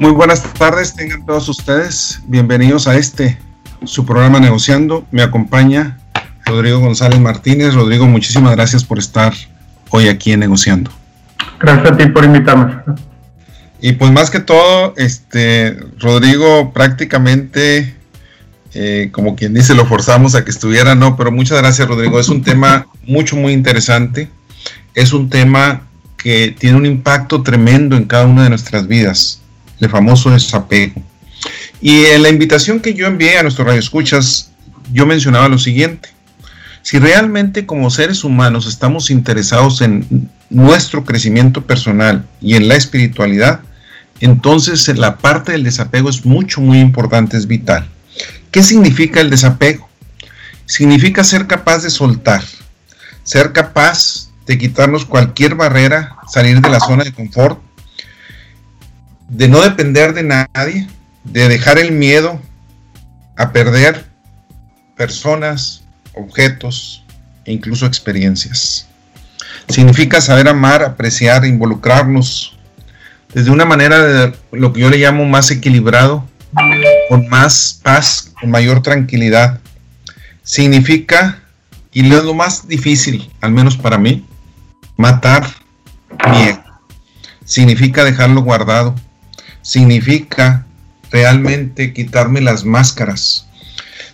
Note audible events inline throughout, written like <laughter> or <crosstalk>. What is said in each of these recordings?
Muy buenas tardes, tengan todos ustedes. Bienvenidos a este, su programa Negociando. Me acompaña Rodrigo González Martínez. Rodrigo, muchísimas gracias por estar hoy aquí en Negociando. Gracias a ti por invitarme. Y pues más que todo, este Rodrigo prácticamente, eh, como quien dice, lo forzamos a que estuviera, no, pero muchas gracias Rodrigo. Es un tema <laughs> mucho, muy interesante. Es un tema que tiene un impacto tremendo en cada una de nuestras vidas el famoso desapego. Y en la invitación que yo envié a nuestros radioescuchas, yo mencionaba lo siguiente. Si realmente como seres humanos estamos interesados en nuestro crecimiento personal y en la espiritualidad, entonces la parte del desapego es mucho, muy importante, es vital. ¿Qué significa el desapego? Significa ser capaz de soltar, ser capaz de quitarnos cualquier barrera, salir de la zona de confort de no depender de nadie, de dejar el miedo a perder personas, objetos e incluso experiencias. Significa saber amar, apreciar, involucrarnos desde una manera de lo que yo le llamo más equilibrado, con más paz, con mayor tranquilidad. Significa, y lo más difícil, al menos para mí, matar miedo. Significa dejarlo guardado, significa realmente quitarme las máscaras,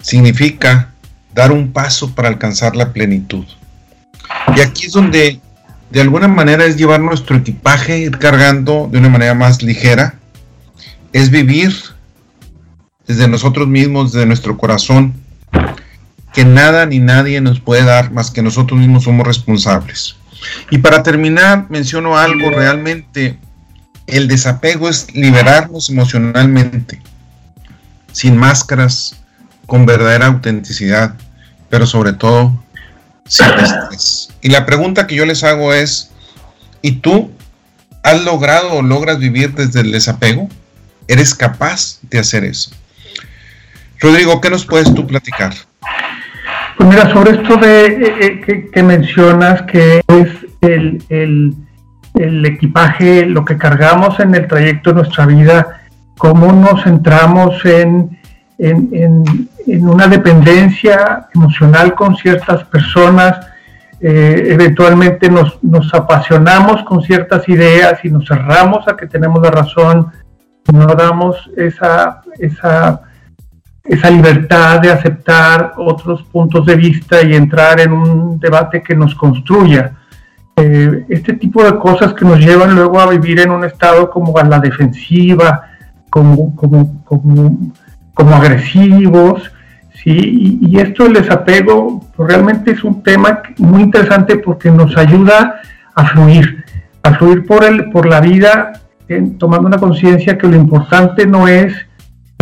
significa dar un paso para alcanzar la plenitud. Y aquí es donde de alguna manera es llevar nuestro equipaje, ir cargando de una manera más ligera, es vivir desde nosotros mismos, desde nuestro corazón, que nada ni nadie nos puede dar más que nosotros mismos somos responsables. Y para terminar, menciono algo realmente el desapego es liberarnos emocionalmente, sin máscaras, con verdadera autenticidad, pero sobre todo sin estrés. Y la pregunta que yo les hago es, ¿y tú has logrado o logras vivir desde el desapego? ¿Eres capaz de hacer eso? Rodrigo, ¿qué nos puedes tú platicar? Pues mira, sobre esto de eh, eh, que, mencionas que es el el equipaje, lo que cargamos en el trayecto de nuestra vida, cómo nos centramos en, una dependencia emocional con ciertas personas, eh, eventualmente nos, apasionamos con ciertas ideas y nos cerramos a que tenemos la razón, no damos esa, esa, esa libertad de aceptar otros puntos de vista y entrar en un debate que nos construya. Eh, este tipo de cosas que nos llevan luego a vivir en un estado como a la defensiva, como, como, como, agresivos, ¿sí? Y, esto del desapego pues, realmente es un tema muy interesante porque nos ayuda a fluir, a fluir por, el, por la vida, tomando una conciencia que lo importante no es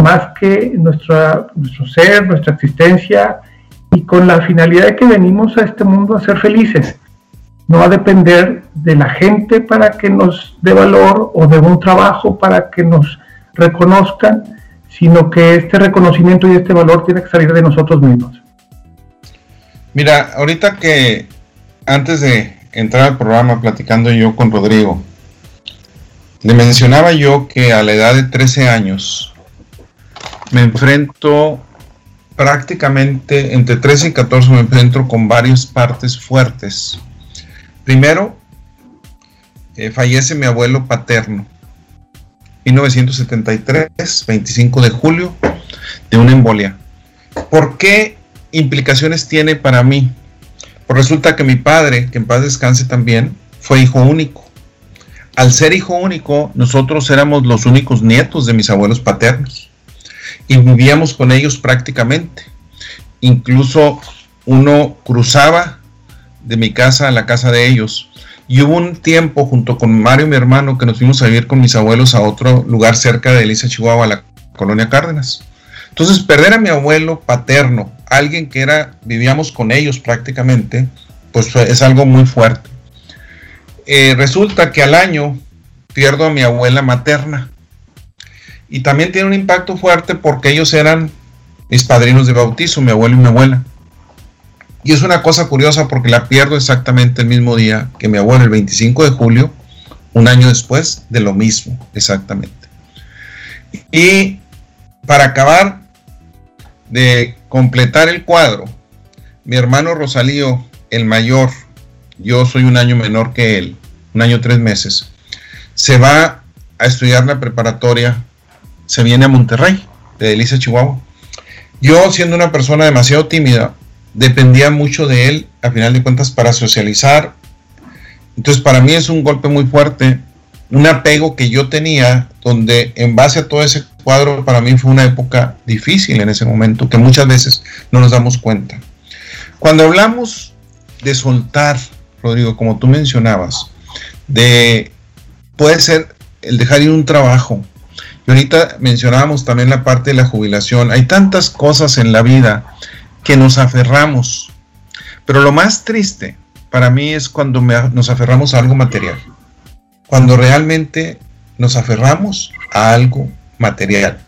más que nuestra, nuestro ser, nuestra existencia, y con la finalidad de que venimos a este mundo a ser felices no va a depender de la gente para que nos dé valor o de un trabajo para que nos reconozcan, sino que este reconocimiento y este valor tiene que salir de nosotros mismos. Mira, ahorita que antes de entrar al programa platicando yo con Rodrigo, le mencionaba yo que a la edad de 13 años me enfrento prácticamente entre 13 y 14 me enfrento con varias partes fuertes Primero, eh, fallece mi abuelo paterno, 1973, 25 de julio, de una embolia. ¿Por qué implicaciones tiene para mí? Pues resulta que mi padre, que en paz descanse también, fue hijo único. Al ser hijo único, nosotros éramos los únicos nietos de mis abuelos paternos y vivíamos con ellos prácticamente. Incluso uno cruzaba de mi casa a la casa de ellos. Y hubo un tiempo junto con Mario, mi hermano, que nos fuimos a vivir con mis abuelos a otro lugar cerca de Elisa, Chihuahua, la colonia Cárdenas. Entonces, perder a mi abuelo paterno, alguien que era, vivíamos con ellos prácticamente, pues es algo muy fuerte. Eh, resulta que al año pierdo a mi abuela materna. Y también tiene un impacto fuerte porque ellos eran mis padrinos de bautizo, mi abuelo y mi abuela. Y es una cosa curiosa porque la pierdo exactamente el mismo día que mi abuelo, el 25 de julio, un año después de lo mismo, exactamente. Y para acabar de completar el cuadro, mi hermano Rosalío, el mayor, yo soy un año menor que él, un año tres meses, se va a estudiar la preparatoria, se viene a Monterrey, de Delicia, Chihuahua. Yo, siendo una persona demasiado tímida, dependía mucho de él, a final de cuentas, para socializar. Entonces, para mí es un golpe muy fuerte, un apego que yo tenía, donde en base a todo ese cuadro, para mí fue una época difícil en ese momento, que muchas veces no nos damos cuenta. Cuando hablamos de soltar, Rodrigo, como tú mencionabas, de puede ser el dejar ir un trabajo. Y ahorita mencionábamos también la parte de la jubilación. Hay tantas cosas en la vida que nos aferramos. Pero lo más triste para mí es cuando nos aferramos a algo material. Cuando realmente nos aferramos a algo material.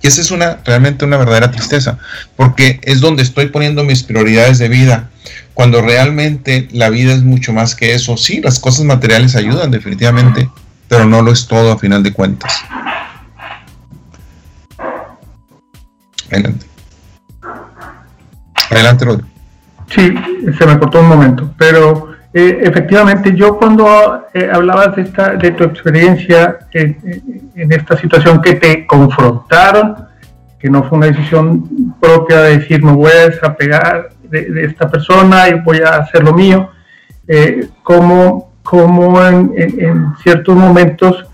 Y esa es una realmente una verdadera tristeza, porque es donde estoy poniendo mis prioridades de vida, cuando realmente la vida es mucho más que eso. Sí, las cosas materiales ayudan definitivamente, pero no lo es todo a final de cuentas. Adelante. Adelante, Rodrigo. Sí, se me cortó un momento, pero eh, efectivamente yo cuando eh, hablabas de, esta, de tu experiencia en, esta situación que te confrontaron, que no fue una decisión propia de decir me voy a desapegar de, esta persona y voy a hacer lo mío, eh, como, como en, en, ciertos momentos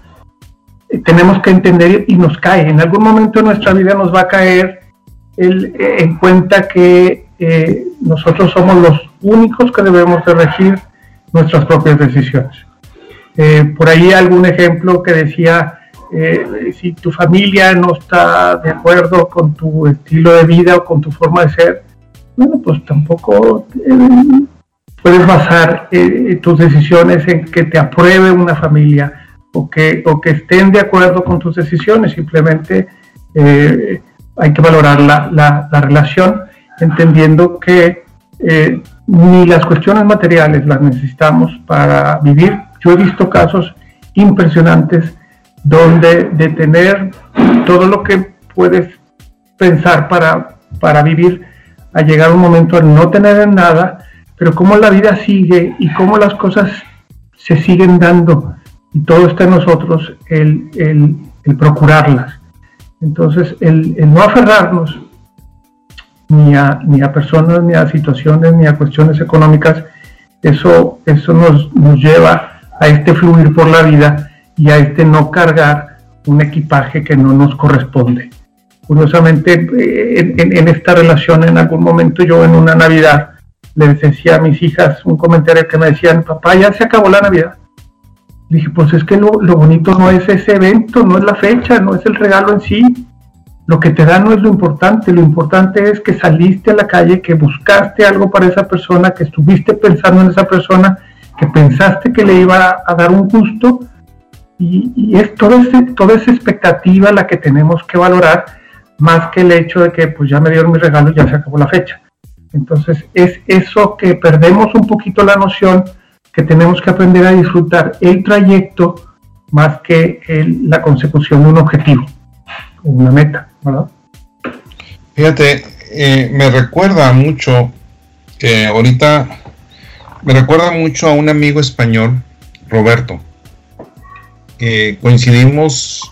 tenemos que entender y nos cae, en algún momento de nuestra vida nos va a caer el, en cuenta que eh, nosotros somos los únicos que debemos de regir nuestras propias decisiones. Eh, por ahí algún ejemplo que decía, eh, si tu familia no está de acuerdo con tu estilo de vida o con tu forma de ser, bueno, pues tampoco puedes basar tus decisiones en que te apruebe una familia o que, o que estén de acuerdo con tus decisiones, simplemente hay que valorar la, la relación entendiendo que eh, ni las cuestiones materiales las necesitamos para vivir. Yo he visto casos impresionantes donde de tener todo lo que puedes pensar para, para vivir, a llegar un momento a no tener nada, pero cómo la vida sigue y cómo las cosas se siguen dando y todo está en nosotros el, el, procurarlas. Entonces, el, el no aferrarnos ni a, ni a personas, ni a situaciones, ni a cuestiones económicas, eso, eso nos, nos lleva a este fluir por la vida y a este no cargar un equipaje que no nos corresponde. Curiosamente, eh, en, esta relación, en algún momento yo en una Navidad les decía a mis hijas un comentario que me decían, papá, ya se acabó la Navidad. dije, pues es que lo, lo bonito no es ese evento, no es la fecha, no es el regalo en sí, lo que te da no es lo importante, lo importante es que saliste a la calle, que buscaste algo para esa persona, que estuviste pensando en esa persona, que pensaste que le iba a dar un gusto y, es toda, toda esa expectativa la que tenemos que valorar más que el hecho de que pues ya me dieron mi regalo y ya se acabó la fecha. Entonces es eso que perdemos un poquito la noción que tenemos que aprender a disfrutar el trayecto más que la consecución de un objetivo una meta, ¿verdad? Fíjate, eh, me recuerda mucho ahorita me recuerda mucho a un amigo español, Roberto, que coincidimos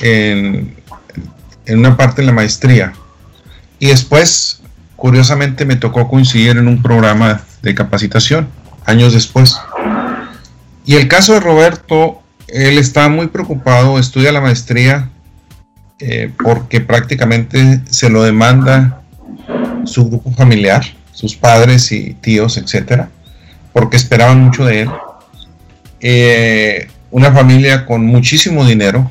en, en una parte de la maestría y después, curiosamente, me tocó coincidir en un programa de capacitación años después. Y el caso de Roberto, él está muy preocupado, estudia la maestría eh, porque prácticamente se lo demanda su grupo familiar, sus padres y tíos, etcétera, porque esperaban mucho de él. Eh, una familia con muchísimo dinero.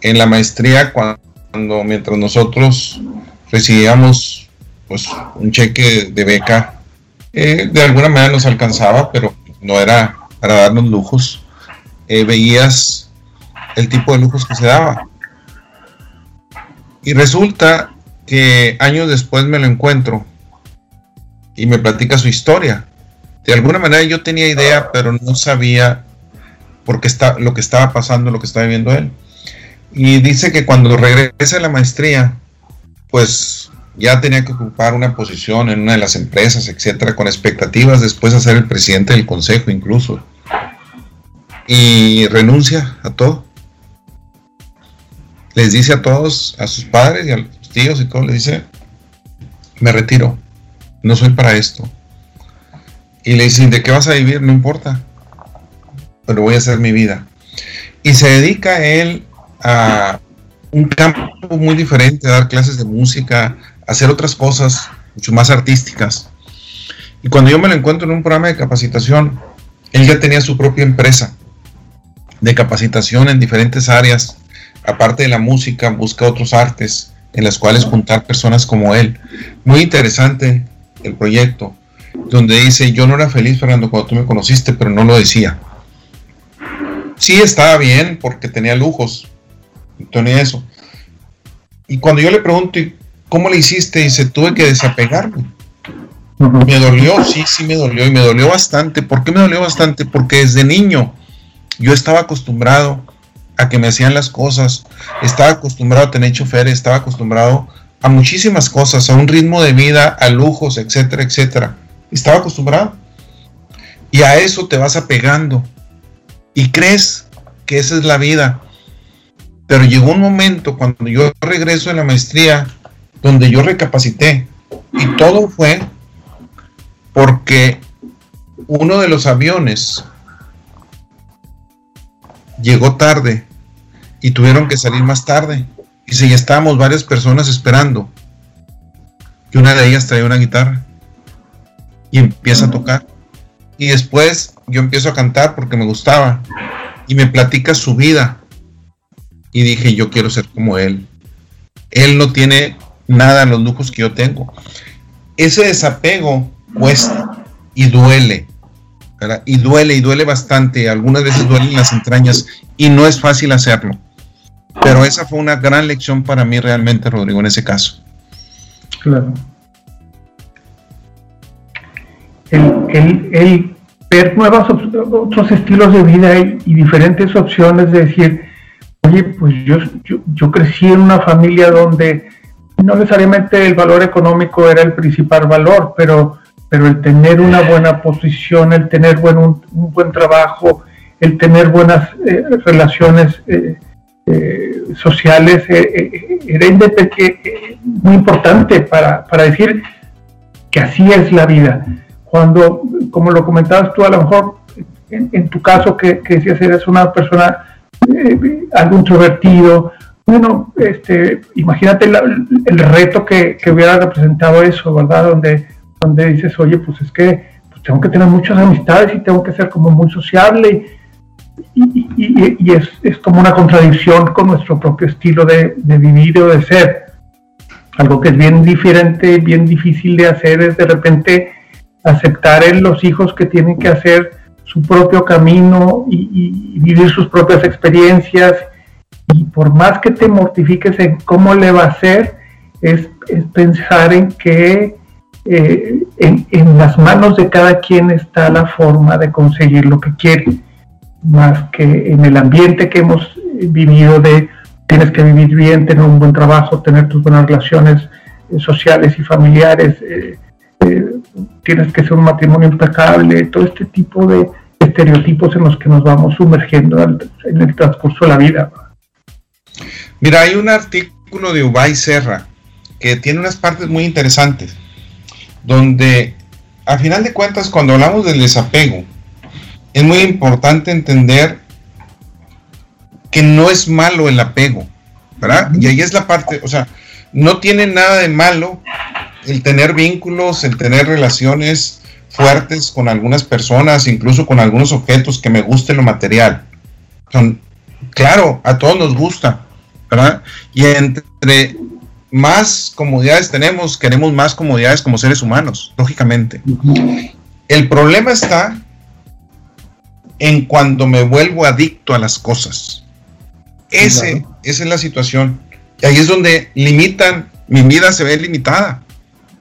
En la maestría, cuando mientras nosotros recibíamos pues, un cheque de beca, eh, de alguna manera nos alcanzaba, pero no era para darnos lujos. veías el tipo de lujos que se daba. Y resulta que años después me lo encuentro y me platica su historia. De alguna manera yo tenía idea, pero no sabía por qué está, lo que estaba pasando, lo que estaba viviendo él. Y dice que cuando regresa a la maestría, pues ya tenía que ocupar una posición en una de las empresas, etcétera, con expectativas después de ser el presidente del consejo incluso. Y renuncia a todo. Les dice a todos, a sus padres y a los tíos y todo, les dice, me retiro, no soy para esto. Y le dicen, ¿de qué vas a vivir? No importa, pero voy a hacer mi vida. Y se dedica él a un campo muy diferente, a dar clases de música, a hacer otras cosas mucho más artísticas. Y cuando yo me lo encuentro en un programa de capacitación, él ya tenía su propia empresa de capacitación en diferentes áreas. Aparte de la música, busca otros artes en las cuales juntar personas como él. Muy interesante el proyecto, donde dice, yo no era feliz, Fernando, cuando tú me conociste, pero no lo decía. Sí estaba bien porque tenía lujos, tenía eso. Y cuando yo le pregunto, ¿cómo le hiciste? Dice, tuve que desapegarme. Me dolió, sí, sí me dolió y me dolió bastante. ¿Por qué me dolió bastante? Porque desde niño yo estaba acostumbrado a que me hacían las cosas, estaba acostumbrado a tener choferes, estaba acostumbrado a muchísimas cosas, a un ritmo de vida, a lujos, etcétera, etcétera. Estaba acostumbrado. Y a eso te vas apegando. Y crees que esa es la vida. Pero llegó un momento cuando yo regreso de la maestría donde yo recapacité. Y todo fue porque uno de los aviones llegó tarde y tuvieron que salir más tarde. Y si ya estábamos varias personas esperando. Y una de ellas traía una guitarra y empieza a tocar. Y después yo empiezo a cantar porque me gustaba. Y me platica su vida. Y dije, yo quiero ser como él. Él no tiene nada en los lujos que yo tengo. Ese desapego cuesta y duele. Y duele y duele bastante, algunas veces duelen las entrañas y no es fácil hacerlo. Pero esa fue una gran lección para mí realmente, Rodrigo, en ese caso. Claro. El, ver nuevos otros estilos de vida y, diferentes opciones de decir, oye, pues yo, yo crecí en una familia donde no necesariamente el valor económico era el principal valor, pero pero el tener una buena posición, el tener buen, un, buen trabajo, el tener buenas eh, relaciones eh, eh, sociales era muy importante para, decir que así es la vida. Cuando, como lo comentabas tú, a lo mejor en, tu caso que, que decías eres una persona algo introvertido, bueno, este, imagínate el reto que, que, hubiera representado eso, ¿verdad? Donde donde dices, oye, pues es que pues tengo que tener muchas amistades y tengo que ser como muy sociable. Y, es, como una contradicción con nuestro propio estilo de, vivir o de ser. Algo que es bien diferente, bien difícil de hacer es de repente aceptar en los hijos que tienen que hacer su propio camino y, vivir sus propias experiencias. Y por más que te mortifiques en cómo le va a ser, es, es pensar en que eh, en, las manos de cada quien está la forma de conseguir lo que quiere, más que en el ambiente que hemos vivido de tienes que vivir bien, tener un buen trabajo, tener tus buenas relaciones eh, sociales y familiares, eh, tienes que ser un matrimonio impecable, todo este tipo de estereotipos en los que nos vamos sumergiendo en el transcurso de la vida. Mira, hay un artículo de Ubay Serra que tiene unas partes muy interesantes donde a final de cuentas cuando hablamos del desapego, es muy importante entender que no es malo el apego, ¿verdad? Y ahí es la parte, o sea, no tiene nada de malo el tener vínculos, el tener relaciones fuertes con algunas personas, incluso con algunos objetos que me guste lo material. Son, claro, a todos nos gusta, ¿verdad? Y entre más comodidades tenemos, queremos más comodidades como seres humanos, lógicamente. El problema está en cuando me vuelvo adicto a las cosas. Ese, Esa es la situación. Y ahí es donde limitan, mi vida se ve limitada,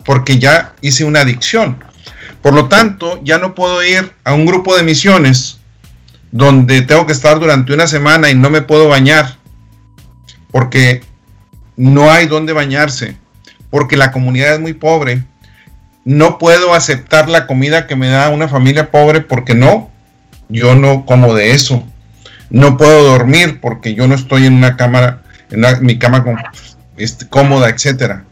porque ya hice una adicción. Por lo tanto, ya no puedo ir a un grupo de misiones donde tengo que estar durante una semana y no me puedo bañar porque no hay dónde bañarse, porque la comunidad es muy pobre, no puedo aceptar la comida que me da una familia pobre porque no, yo no como de eso. No puedo dormir porque yo no estoy en una cámara, en mi cama este, cómoda, etcétera.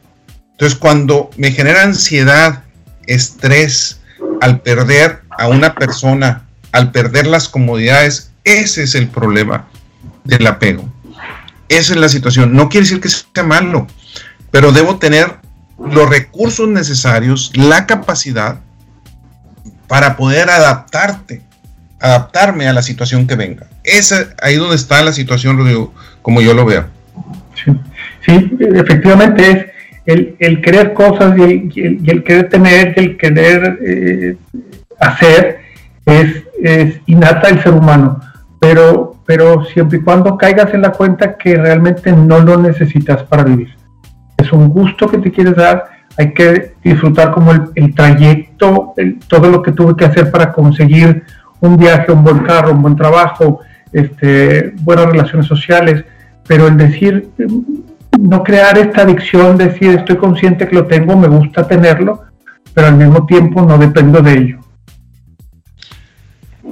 Entonces, cuando me genera ansiedad, estrés, al perder a una persona, al perder las comodidades, ese es el problema del apego. Esa es la situación. No quiere decir que sea malo, pero debo tener los recursos necesarios, la capacidad para poder adaptarte, adaptarme a la situación que venga. Esa ahí donde está la situación, como yo lo veo. Sí, efectivamente es el, querer cosas y el, querer tener, el querer eh, hacer es, es innata el ser humano, pero, pero siempre y cuando caigas en la cuenta que realmente no lo necesitas para vivir. Es un gusto que te quieres dar, hay que disfrutar como el, trayecto, todo lo que tuve que hacer para conseguir un viaje, un buen carro, un buen trabajo, este, buenas relaciones sociales, pero el decir, no crear esta adicción, decir estoy consciente que lo tengo, me gusta tenerlo, pero al mismo tiempo no dependo de ello.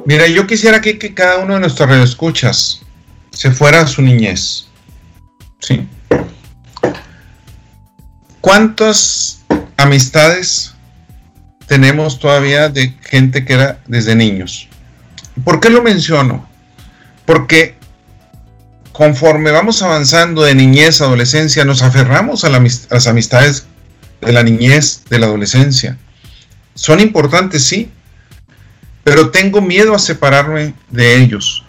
Mira, yo quisiera que, cada uno de nuestros escuchas se fuera a su niñez. Sí. ¿Cuántas amistades tenemos todavía de gente que era desde niños? ¿Por qué lo menciono? Porque conforme vamos avanzando de niñez a adolescencia, nos aferramos a, las amistades de la niñez, de la adolescencia. Son importantes, sí, pero tengo miedo a separarme de ellos.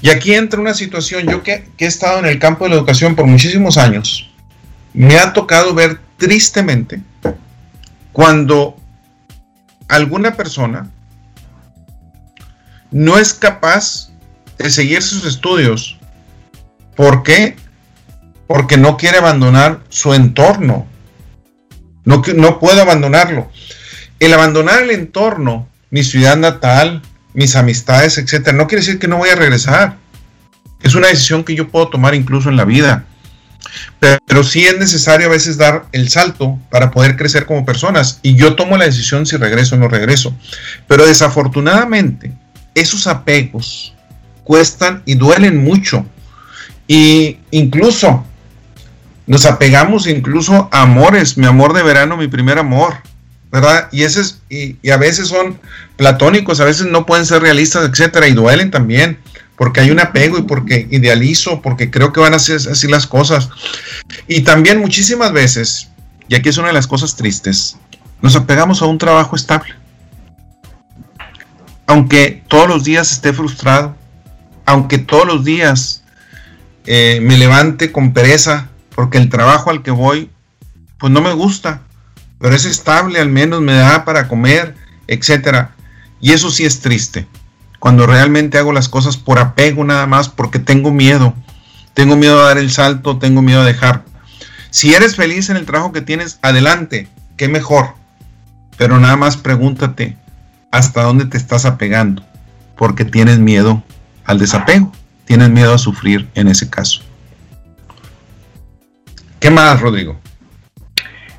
Y aquí entra una situación, yo que, he estado en el campo de la educación por muchísimos años, me ha tocado ver tristemente cuando alguna persona no es capaz de seguir sus estudios ¿Por qué? Porque no quiere abandonar su entorno. No, no puedo abandonarlo. El abandonar el entorno, mi ciudad natal, mis amistades, etcétera, no quiere decir que no voy a regresar. Es una decisión que yo puedo tomar incluso en la vida. Pero, sí es necesario a veces dar el salto para poder crecer como personas. Y yo tomo la decisión si regreso o no regreso. Pero desafortunadamente, esos apegos cuestan y duelen mucho. Y incluso nos apegamos incluso a amores, mi amor de verano, mi primer amor, ¿verdad? Y, ese y, a veces son platónicos, a veces no pueden ser realistas, etcétera, y duelen también, porque hay un apego y porque idealizo, porque creo que van a ser así las cosas. Y también muchísimas veces, y aquí es una de las cosas tristes, nos apegamos a un trabajo estable. Aunque todos los días esté frustrado, aunque todos los días eh, me levante con pereza porque el trabajo al que voy pues no me gusta, pero es estable, al menos me da para comer, etcétera. Y eso sí es triste. Cuando realmente hago las cosas por apego nada más, porque tengo miedo. Tengo miedo a dar el salto, tengo miedo a dejar. Si eres feliz en el trabajo que tienes, adelante, qué mejor. Pero nada más pregúntate hasta dónde te estás apegando, porque tienes miedo al desapego tienen miedo a sufrir en ese caso. ¿Qué más, Rodrigo?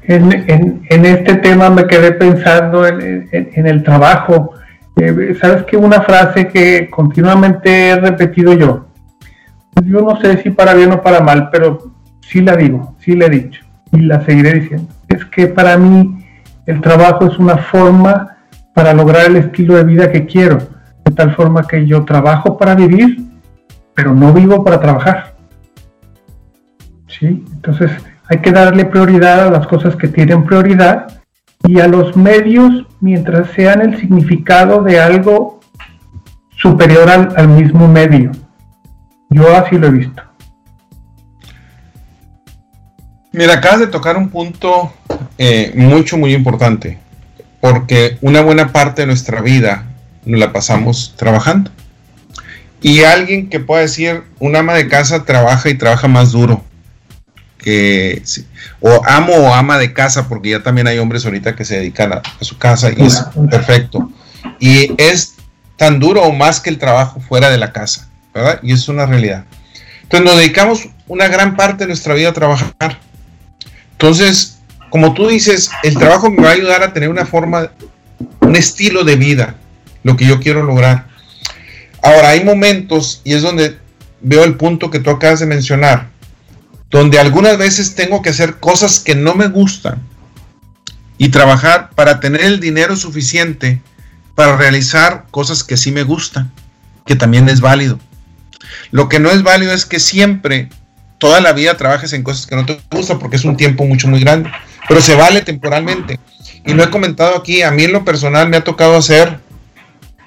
En, este tema me quedé pensando en, el trabajo. Eh, Sabes que una frase que continuamente he repetido yo, yo no sé si para bien o para mal, pero sí la digo, sí la he dicho y la seguiré diciendo. Es que para mí el trabajo es una forma para lograr el estilo de vida que quiero, de tal forma que yo trabajo para vivir pero no vivo para trabajar. ¿Sí? Entonces hay que darle prioridad a las cosas que tienen prioridad y a los medios mientras sean el significado de algo superior al, mismo medio. Yo así lo he visto. Mira, acabas de tocar un punto eh, mucho, muy importante, porque una buena parte de nuestra vida nos la pasamos trabajando. Y alguien que pueda decir, un ama de casa trabaja y trabaja más duro. Que, o amo o ama de casa, porque ya también hay hombres ahorita que se dedican a, su casa y es perfecto. Y es tan duro o más que el trabajo fuera de la casa, ¿verdad? Y es una realidad. Entonces nos dedicamos una gran parte de nuestra vida a trabajar. Entonces, como tú dices, el trabajo me va a ayudar a tener una forma, un estilo de vida, lo que yo quiero lograr. Ahora, hay momentos, y es donde veo el punto que tú acabas de mencionar, donde algunas veces tengo que hacer cosas que no me gustan y trabajar para tener el dinero suficiente para realizar cosas que sí me gustan, que también es válido. Lo que no es válido es que siempre, toda la vida trabajes en cosas que no te gustan porque es un tiempo mucho, muy grande, pero se vale temporalmente. Y lo he comentado aquí, a mí en lo personal me ha tocado hacer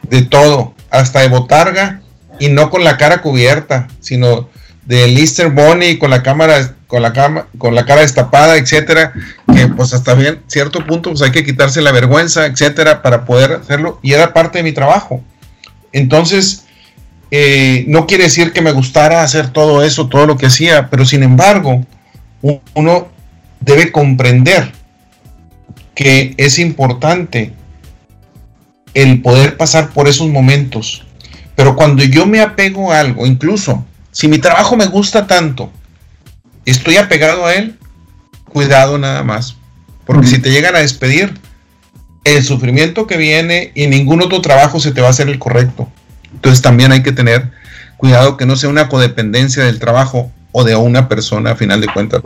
de todo, hasta de botarga y no con la cara cubierta, sino de Lister Bonnie con la cámara con la con la cara destapada, etcétera, que pues hasta bien cierto punto pues hay que quitarse la vergüenza, etcétera, para poder hacerlo y era parte de mi trabajo. Entonces, eh, no quiere decir que me gustara hacer todo eso, todo lo que hacía, pero sin embargo, uno debe comprender que es importante el poder pasar por esos momentos. Pero cuando yo me apego a algo, incluso si mi trabajo me gusta tanto, estoy apegado a él, cuidado nada más. Porque si te llegan a despedir, el sufrimiento que viene y ningún otro trabajo se te va a hacer el correcto. Entonces también hay que tener cuidado que no sea una codependencia del trabajo o de una persona a final de cuentas.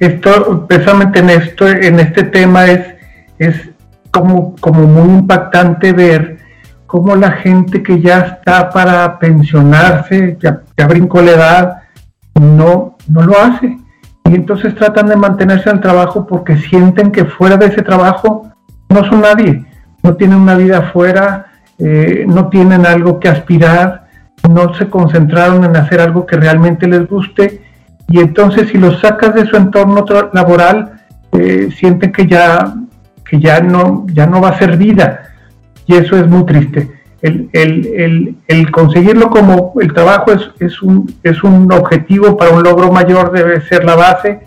Esto, precisamente en esto, en este tema es, es como, como muy impactante ver cómo la gente que ya está para pensionarse, ya, ya brincó la edad, no, no lo hace. Y entonces tratan de mantenerse en el trabajo porque sienten que fuera de ese trabajo no son nadie, no tienen una vida afuera, eh, no tienen algo que aspirar, no se concentraron en hacer algo que realmente les guste y entonces si los sacas de su entorno laboral eh, sienten que ya, que ya no, ya no va a ser vida y eso es muy triste. El, conseguirlo como el trabajo es, es, un, es un objetivo para un logro mayor, debe ser la base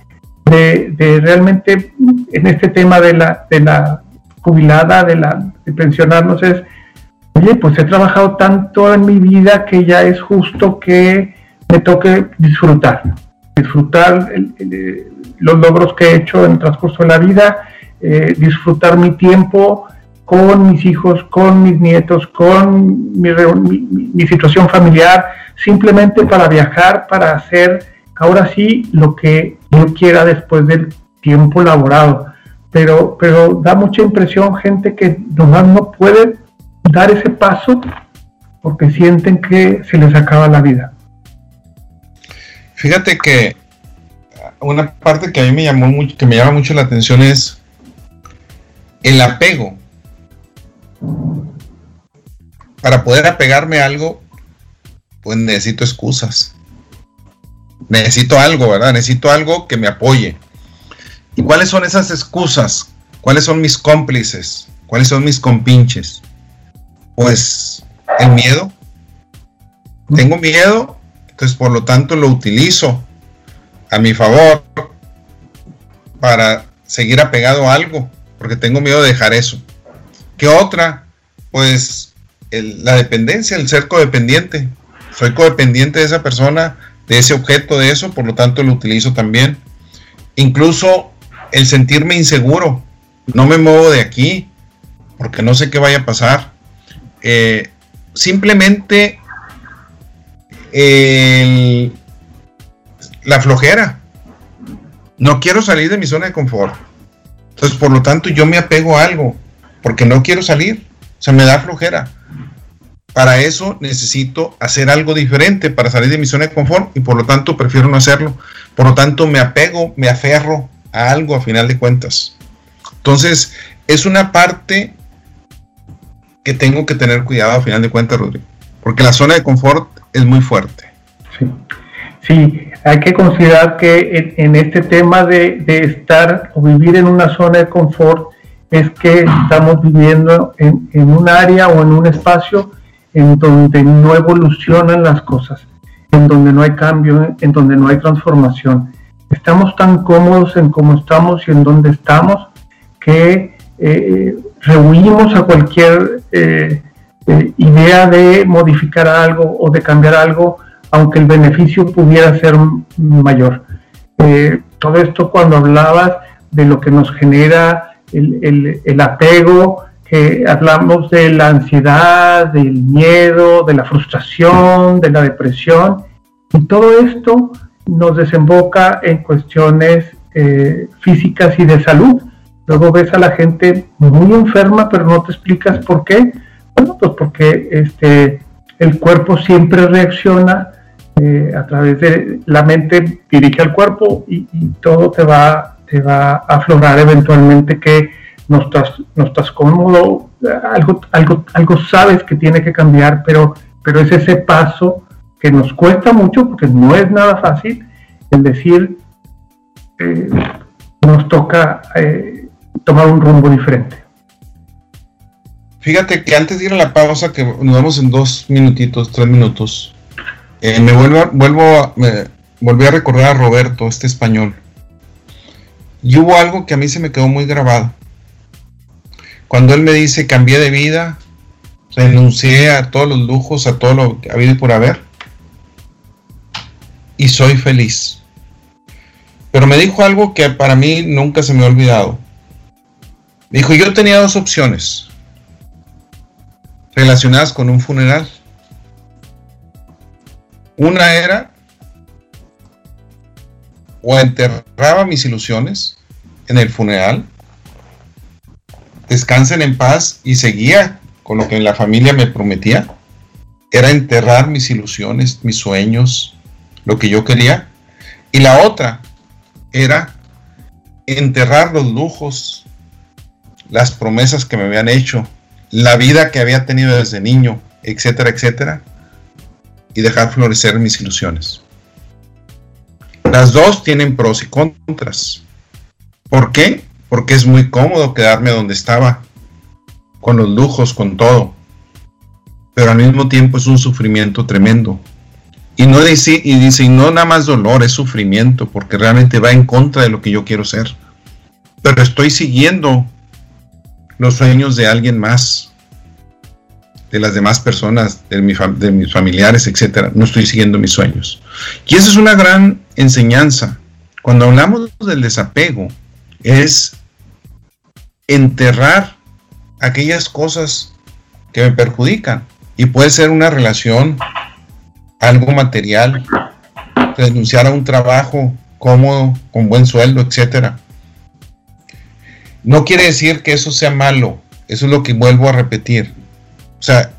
de, realmente en este tema de la, de la jubilada, de, la, de pensionarnos, es, oye, pues he trabajado tanto en mi vida que ya es justo que me toque disfrutar, disfrutar los logros que he hecho en el transcurso de la vida, eh, disfrutar mi tiempo, con mis hijos, con mis nietos, con mi, situación familiar, simplemente para viajar, para hacer ahora sí lo que yo quiera después del tiempo laborado. Pero, pero da mucha impresión gente que nomás no puede dar ese paso porque sienten que se les acaba la vida. Fíjate que una parte que a mí me llamó mucho, que me llama mucho la atención es el apego para poder apegarme a algo, pues necesito excusas. Necesito algo, ¿verdad? Necesito algo que me apoye. ¿Y cuáles son esas excusas? ¿Cuáles son mis cómplices? ¿Cuáles son mis compinches? Pues el miedo. Tengo miedo, entonces por lo tanto lo utilizo a mi favor para seguir apegado a algo, porque tengo miedo de dejar eso. ¿Qué otra? Pues la dependencia, el ser codependiente. Soy codependiente de esa persona, de ese objeto, de eso, por lo tanto lo utilizo también. Incluso el sentirme inseguro. No me muevo de aquí porque no sé qué vaya a pasar. Eh, simplemente la flojera. No quiero salir de mi zona de confort. Entonces, por lo tanto, yo me apego a algo porque no quiero salir, se me da flojera. Para eso necesito hacer algo diferente para salir de mi zona de confort y por lo tanto prefiero no hacerlo. Por lo tanto me apego, me aferro a algo a final de cuentas. Entonces es una parte que tengo que tener cuidado a final de cuentas, Rodrigo, porque la zona de confort es muy fuerte. Sí, sí hay que considerar que en, este tema de estar o vivir en una zona de confort, es que estamos viviendo en, un área o en un espacio en donde no evolucionan las cosas, en donde no hay cambio, en donde no hay transformación. Estamos tan cómodos en cómo estamos y en donde estamos que eh, rehuimos a cualquier eh, eh, idea de modificar algo o de cambiar algo aunque el beneficio pudiera ser mayor. Eh, todo esto cuando hablabas de lo que nos genera el, el, apego, que hablamos de la ansiedad, del miedo, de la frustración, de la depresión, y todo esto nos desemboca en cuestiones eh, físicas y de salud. Luego ves a la gente muy enferma, pero no te explicas por qué. Bueno, pues porque este, el cuerpo siempre reacciona eh, a través de la mente, dirige al cuerpo y, todo te va, te va a aflorar eventualmente que no estás, no estás cómodo, algo, algo, algo sabes que tiene que cambiar, pero, pero es ese paso que nos cuesta mucho porque no es nada fácil el decir eh, nos toca eh, tomar un rumbo diferente. Fíjate que antes de ir a la pausa, que nos vamos en dos minutitos, tres minutos, eh, me vuelvo, vuelvo volví a recordar a Roberto, este español. Y hubo algo que a mí se me quedó muy grabado. Cuando él me dice, cambié de vida, renuncié a todos los lujos, a todo lo que ha habido y por haber, y soy feliz. Pero me dijo algo que para mí nunca se me ha olvidado. dijo, yo tenía dos opciones relacionadas con un funeral. Una era o enterraba mis ilusiones en el funeral, descansen en paz y seguía con lo que la familia me prometía. Era enterrar mis ilusiones, mis sueños, lo que yo quería. Y la otra era enterrar los lujos, las promesas que me habían hecho, la vida que había tenido desde niño, etcétera, etcétera, y dejar florecer mis ilusiones. Las dos tienen pros y contras. ¿Por qué? Porque es muy cómodo quedarme donde estaba, con los lujos, con todo. Pero al mismo tiempo es un sufrimiento tremendo. Y no dice, y dice, no nada más dolor, es sufrimiento, porque realmente va en contra de lo que yo quiero ser. Pero estoy siguiendo los sueños de alguien más, de las demás personas, de, de mis familiares, etcétera. No estoy siguiendo mis sueños. Y esa es una gran enseñanza. Cuando hablamos del desapego, es enterrar aquellas cosas que me perjudican. Y puede ser una relación algo material, renunciar a un trabajo cómodo, con buen sueldo, etcétera. No quiere decir que eso sea malo, eso es lo que vuelvo a repetir. O sea,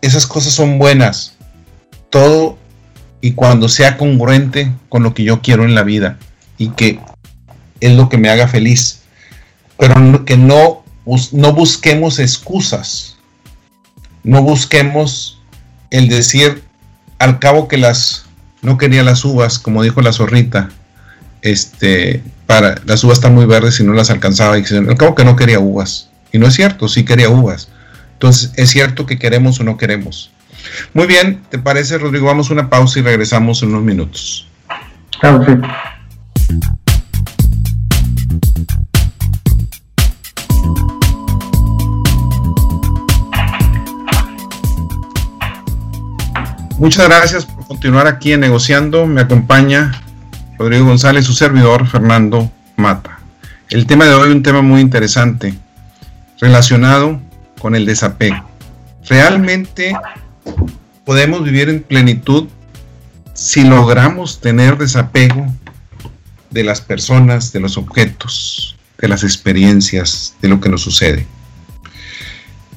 esas cosas son buenas, todo y cuando sea congruente con lo que yo quiero en la vida y que es lo que me haga feliz. Pero que no, no busquemos excusas, no busquemos el decir, al cabo que las no quería las uvas, como dijo la zorrita, este, para las uvas están muy verdes y no las alcanzaba al cabo que no quería uvas. Y no es cierto, sí quería uvas. Entonces, es cierto que queremos o no queremos. Muy bien, ¿te parece, Rodrigo? Vamos a una pausa y regresamos en unos minutos. Claro, sí. Muchas gracias por continuar aquí en Negociando. Me acompaña Rodrigo González, su servidor Fernando Mata. El tema de hoy es un tema muy interesante relacionado con el desapego. Realmente podemos vivir en plenitud si logramos tener desapego de las personas, de los objetos, de las experiencias, de lo que nos sucede.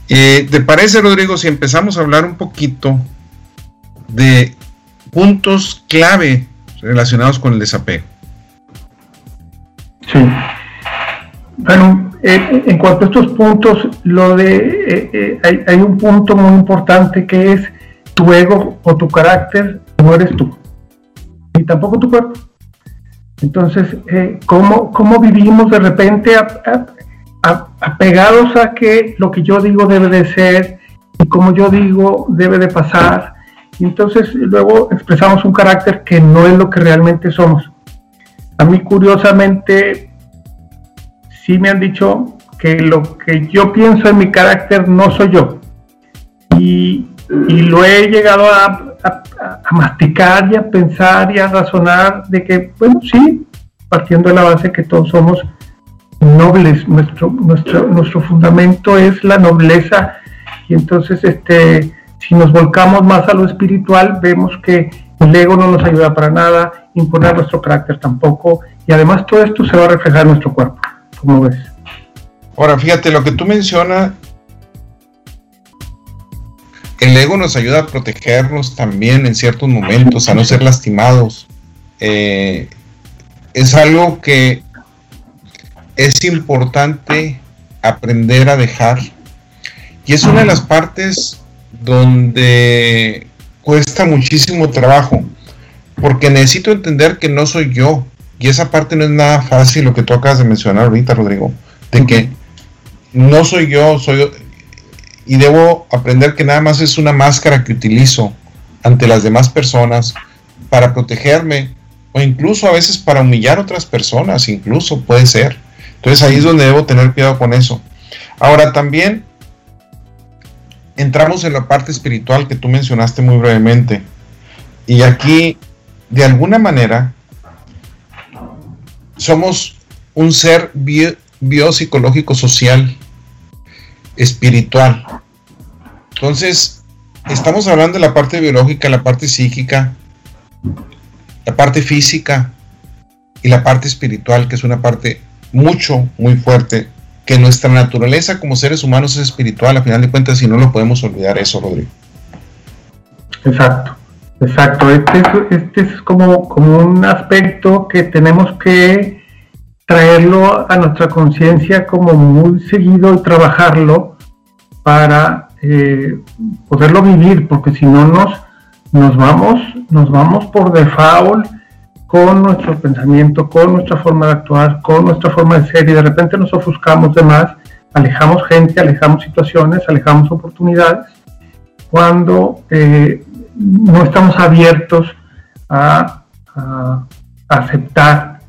Eh, ¿Te parece, Rodrigo, si empezamos a hablar un poquito de puntos clave relacionados con el desapego. Sí. Bueno, eh, en cuanto a estos puntos, lo de eh, eh, hay, un punto muy importante que es tu ego o tu carácter no eres tú, ni tampoco tu cuerpo. Entonces, ¿cómo, ¿cómo, vivimos de repente apegados a que lo que yo digo debe de ser y como yo digo debe de pasar y entonces luego expresamos un carácter que no es lo que realmente somos. A mí curiosamente sí me han dicho que lo que yo pienso en mi carácter no soy yo. Y, lo he llegado a, a, masticar y a pensar y a razonar de que, bueno, sí, partiendo de la base que todos somos nobles, nuestro, nuestro, nuestro fundamento es la nobleza y entonces este, si nos volcamos más a lo espiritual, vemos que el ego no nos ayuda para nada, imponer nuestro carácter tampoco, y además todo esto se va a reflejar en nuestro cuerpo, como ves. Ahora, fíjate, lo que tú mencionas, el ego nos ayuda a protegernos también en ciertos momentos, a no ser lastimados. Eh, es algo que es importante aprender a dejar. Y es una de las partes donde cuesta muchísimo trabajo, porque necesito entender que no soy yo. Y esa parte no es nada fácil, lo que tú acabas de mencionar ahorita, Rodrigo, de que no soy yo, soy y debo aprender que nada más es una máscara que utilizo ante las demás personas para protegerme o incluso a veces para humillar a otras personas, incluso puede ser. Entonces ahí es donde debo tener cuidado con eso. Ahora también entramos en la parte espiritual que tú mencionaste muy brevemente. Y aquí, de alguna manera, somos un ser biopsicológico social, espiritual. Entonces, estamos hablando de la parte biológica, la parte psíquica, la parte física y la parte espiritual, que es una parte mucho, muy fuerte que nuestra naturaleza como seres humanos es espiritual, a final de cuentas, y no lo podemos olvidar eso, Rodrigo. Exacto, exacto. Este es, este es como, como un aspecto que tenemos que traerlo a nuestra conciencia como muy seguido y trabajarlo para eh, poderlo vivir, porque si no nos, nos vamos, nos vamos por default con nuestro pensamiento, con nuestra forma de actuar, con nuestra forma de ser y de repente nos ofuscamos de más, alejamos gente, alejamos situaciones, alejamos oportunidades, cuando eh, no estamos abiertos a, aceptar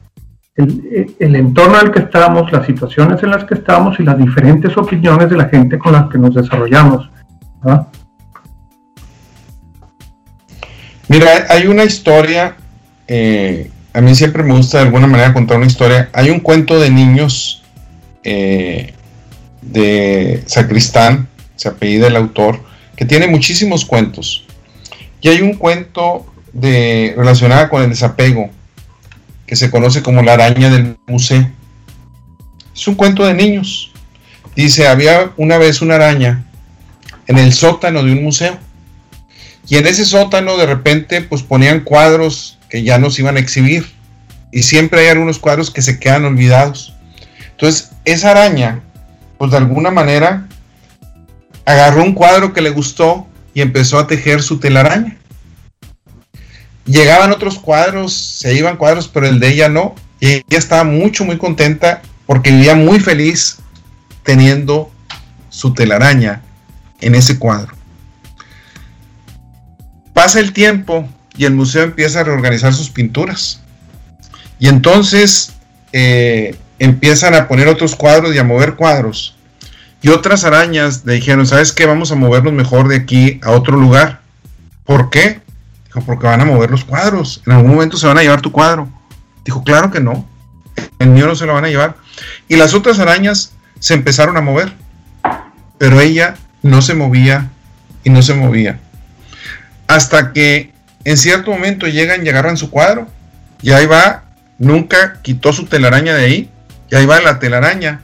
el, el, entorno en el que estamos, las situaciones en las que estamos y las diferentes opiniones de la gente con las que nos desarrollamos. Mira, hay una historia eh, a mí siempre me gusta de alguna manera contar una historia. Hay un cuento de niños eh, de Sacristán, se apellida el autor, que tiene muchísimos cuentos. Y hay un cuento de, relacionado con el desapego, que se conoce como la araña del museo. Es un cuento de niños. Dice, había una vez una araña en el sótano de un museo. Y en ese sótano de repente pues ponían cuadros que ya nos iban a exhibir. Y siempre hay algunos cuadros que se quedan olvidados. Entonces, esa araña, pues de alguna manera, agarró un cuadro que le gustó y empezó a tejer su telaraña. Llegaban otros cuadros, se iban cuadros, pero el de ella no. Y ella estaba mucho, muy contenta porque vivía muy feliz teniendo su telaraña en ese cuadro. Pasa el tiempo y el museo empieza a reorganizar sus pinturas. Y entonces eh, empiezan a poner otros cuadros y a mover cuadros. Y otras arañas le dijeron, ¿sabes qué? Vamos a movernos mejor de aquí a otro lugar. ¿Por qué? Dijo, porque van a mover los cuadros. En algún momento se van a llevar tu cuadro. Dijo, claro que no. El mío no se lo van a llevar. Y las otras arañas se empezaron a mover. Pero ella no se movía y no se movía. Hasta que en cierto momento llegan y agarran su cuadro. Y ahí va, nunca quitó su telaraña de ahí. Y ahí va la telaraña.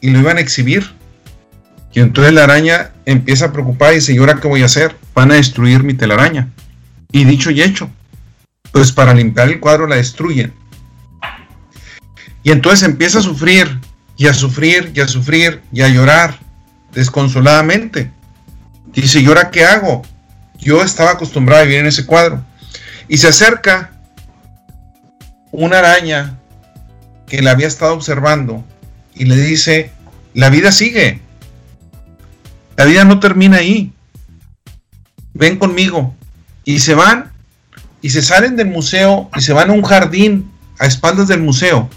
Y lo iban a exhibir. Y entonces la araña empieza a preocupar y dice, ¿y ahora qué voy a hacer? Van a destruir mi telaraña. Y dicho y hecho, pues para limpiar el cuadro la destruyen. Y entonces empieza a sufrir, y a sufrir, y a sufrir, y a llorar desconsoladamente. Dice, ¿y ahora qué hago? Yo estaba acostumbrado a vivir en ese cuadro. Y se acerca una araña que la había estado observando y le dice, la vida sigue. La vida no termina ahí. Ven conmigo. Y se van y se salen del museo y se van a un jardín a espaldas del museo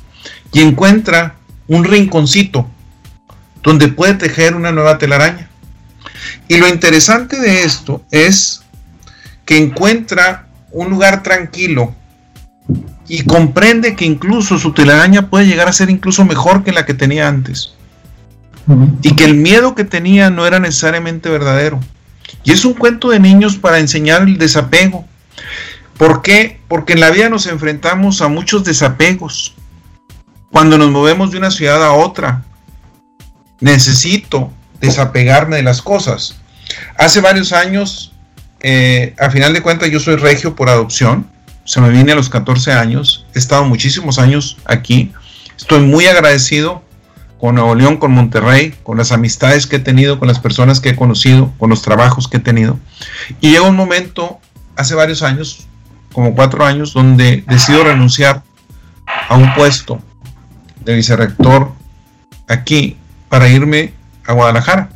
y encuentra un rinconcito donde puede tejer una nueva telaraña. Y lo interesante de esto es que encuentra un lugar tranquilo y comprende que incluso su telaraña puede llegar a ser incluso mejor que la que tenía antes. Y que el miedo que tenía no era necesariamente verdadero. Y es un cuento de niños para enseñar el desapego. ¿Por qué? Porque en la vida nos enfrentamos a muchos desapegos. Cuando nos movemos de una ciudad a otra, necesito desapegarme de las cosas. Hace varios años, eh, a final de cuentas, yo soy regio por adopción se me vine a los 14 años, he estado muchísimos años aquí, estoy muy agradecido con Nuevo León, con Monterrey, con las amistades que he tenido, con las personas que he conocido, con los trabajos que he tenido. Y llega un momento, hace varios años, como cuatro años, donde decido renunciar a un puesto de vicerrector aquí para irme a Guadalajara.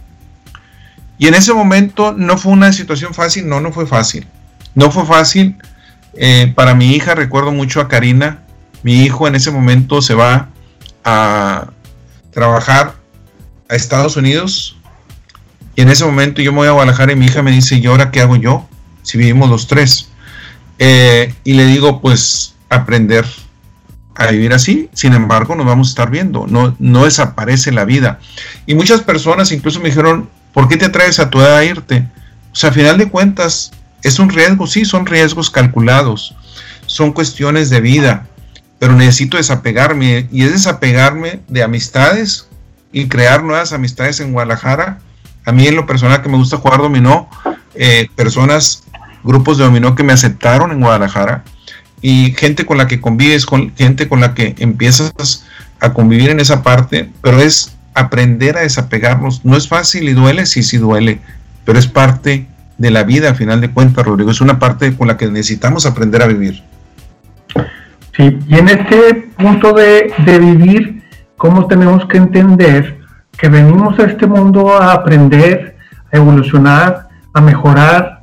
Y en ese momento no fue una situación fácil, no, no fue fácil. No fue fácil eh, para mi hija recuerdo mucho a Karina. Mi hijo en ese momento se va a trabajar a Estados Unidos. Y en ese momento yo me voy a Guadalajara y mi hija me dice, ¿y ahora qué hago yo? Si vivimos los tres. Eh, y le digo, pues aprender a vivir así. Sin embargo, nos vamos a estar viendo. No, no desaparece la vida. Y muchas personas incluso me dijeron, ¿por qué te traes a tu edad a irte? O sea, a final de cuentas, es un riesgo, sí, son riesgos calculados, son cuestiones de vida, pero necesito desapegarme y es desapegarme de amistades y crear nuevas amistades en Guadalajara. A mí en lo personal que me gusta jugar dominó, eh, personas, grupos de dominó que me aceptaron en Guadalajara y gente con la que convives, con gente con la que empiezas a convivir en esa parte, pero es aprender a desapegarnos. No es fácil y duele, sí, sí duele, pero es parte de la vida, a final de cuentas, Rodrigo. Es una parte con la que necesitamos aprender a vivir. Sí, y en este punto de, vivir, ¿cómo tenemos que entender que venimos a este mundo a aprender, a evolucionar, a mejorar,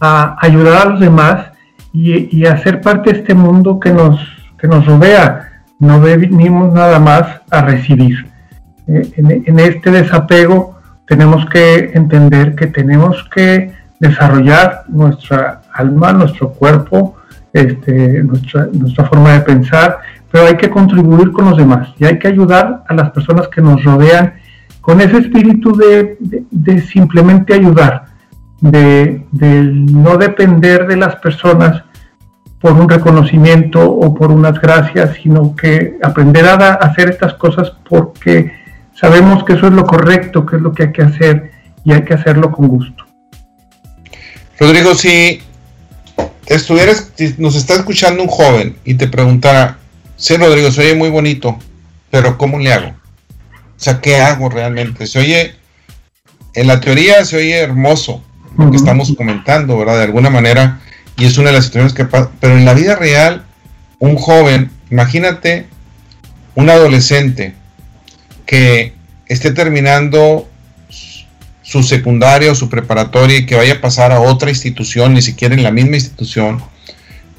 a ayudar a los demás y, a ser parte de este mundo que nos, que nos rodea? No venimos nada más a recibir. En, este desapego tenemos que entender que tenemos que desarrollar nuestra alma, nuestro cuerpo, este, nuestra forma de pensar, pero hay que contribuir con los demás y hay que ayudar a las personas que nos rodean con ese espíritu de, simplemente ayudar, de, no depender de las personas por un reconocimiento o por unas gracias, sino que aprender a hacer estas cosas porque sabemos que eso es lo correcto, que es lo que hay que hacer y hay que hacerlo con gusto. Rodrigo, si estuvieras, nos está escuchando un joven y te preguntara, sí, Rodrigo, se oye muy bonito, pero ¿cómo le hago? O sea, ¿qué hago realmente? Se oye, en la teoría se oye hermoso lo que estamos comentando, ¿verdad? De alguna manera, y es una de las situaciones que pasa, pero en la vida real, un joven, imagínate un adolescente que esté terminando su secundaria o su preparatoria y que vaya a pasar a otra institución, ni siquiera en la misma institución,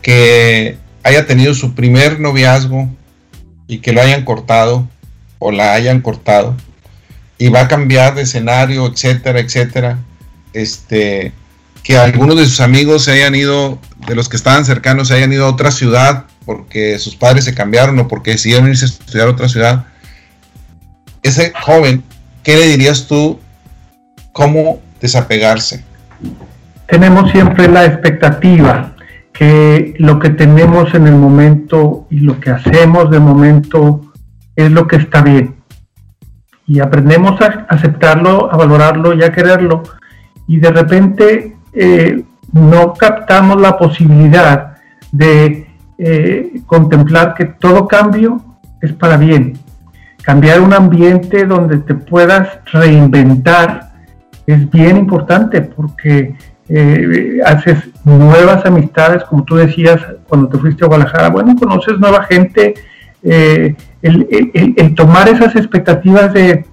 que haya tenido su primer noviazgo y que lo hayan cortado o la hayan cortado y va a cambiar de escenario, etcétera, etcétera. Este, que algunos de sus amigos se hayan ido, de los que estaban cercanos, se hayan ido a otra ciudad porque sus padres se cambiaron o porque decidieron irse a estudiar a otra ciudad. Ese joven, ¿qué le dirías tú cómo desapegarse. Tenemos siempre la expectativa que lo que tenemos en el momento y lo que hacemos de momento es lo que está bien. Y aprendemos a aceptarlo, a valorarlo y a quererlo. Y de repente eh, no captamos la posibilidad de eh, contemplar que todo cambio es para bien. Cambiar un ambiente donde te puedas reinventar es bien importante porque eh, haces nuevas amistades, como tú decías cuando te fuiste a Guadalajara, bueno, conoces nueva gente, eh, el, tomar esas expectativas de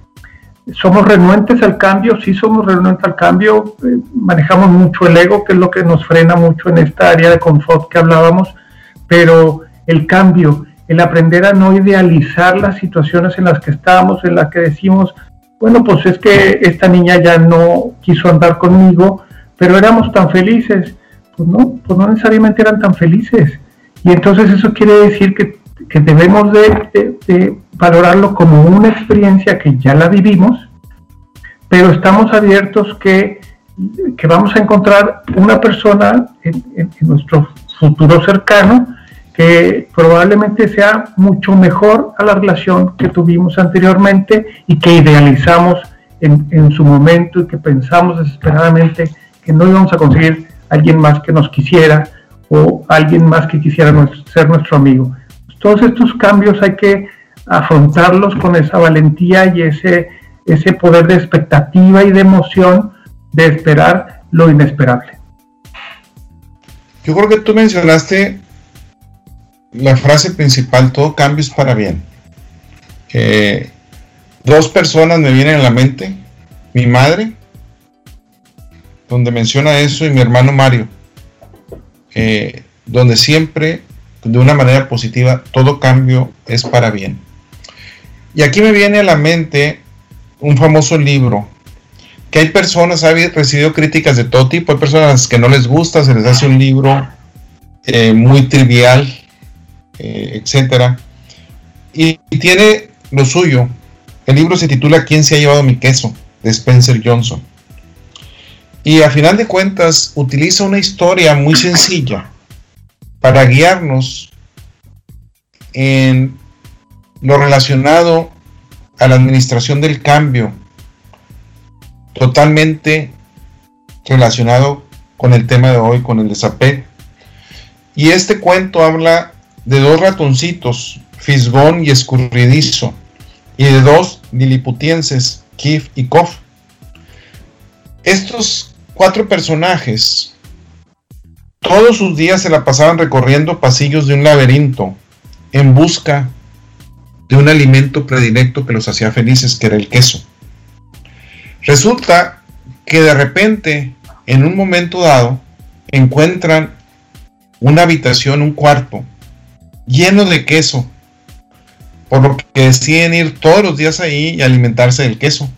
somos renuentes al cambio, sí somos renuentes al cambio, eh, manejamos mucho el ego, que es lo que nos frena mucho en esta área de confort que hablábamos, pero el cambio, el aprender a no idealizar las situaciones en las que estamos, en las que decimos, bueno, pues es que esta niña ya no quiso andar conmigo, pero éramos tan felices. Pues no, pues no necesariamente eran tan felices. Y entonces eso quiere decir que, debemos de, valorarlo como una experiencia que ya la vivimos, pero estamos abiertos que, vamos a encontrar una persona en nuestro futuro cercano que probablemente sea mucho mejor a la relación que tuvimos anteriormente y que idealizamos en, su momento y que pensamos desesperadamente que no íbamos a conseguir alguien más que nos quisiera o alguien más que quisiera ser nuestro amigo. Todos estos cambios hay que afrontarlos con esa valentía y ese, ese poder de expectativa y de emoción de esperar lo inesperable. Yo creo que tú mencionaste la frase principal, todo cambio es para bien. dos personas me vienen a la mente, mi madre, donde menciona eso, y mi hermano Mario, donde siempre, de una manera positiva, todo cambio es para bien. Y aquí me viene a la mente un famoso libro, que hay personas, ha recibido críticas de todo tipo, hay personas que no les gusta, se les hace un libro eh, muy trivial, eh, etcétera. Y, tiene lo suyo. El libro se titula ¿Quién se ha llevado mi queso? de Spencer Johnson. Y a final de cuentas utiliza una historia muy sencilla para guiarnos en lo relacionado a la administración del cambio, totalmente relacionado con el tema de hoy, con el desapego. Y este cuento habla de dos ratoncitos, Fisgón y Escurridizo, y de dos liliputienses, Kif y Kof. Estos cuatro personajes todos sus días se la pasaban recorriendo pasillos de un laberinto en busca de un alimento predilecto que los hacía felices, que era el queso. Resulta que de repente, en un momento dado, encuentran una habitación, un cuarto, lleno de queso, por lo que deciden ir todos los días ahí y alimentarse del queso.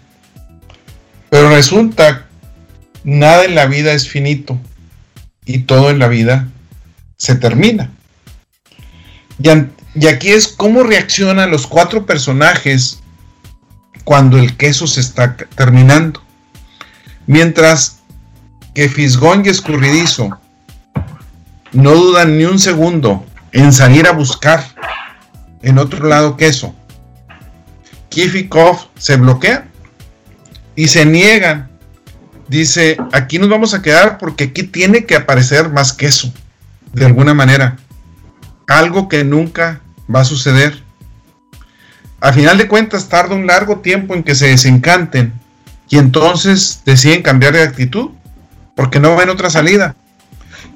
Pero resulta, nada en la vida es finito y todo en la vida se termina. Y, y aquí es cómo reaccionan los cuatro personajes cuando el queso se está terminando. Mientras que Fisgón y Escurridizo no dudan ni un segundo en salir a buscar en otro lado queso. Kifikov se bloquea y se niegan. Dice, aquí nos vamos a quedar porque aquí tiene que aparecer más queso, de alguna manera. Algo que nunca va a suceder. A final de cuentas, tarda un largo tiempo en que se desencanten y entonces deciden cambiar de actitud porque no ven otra salida.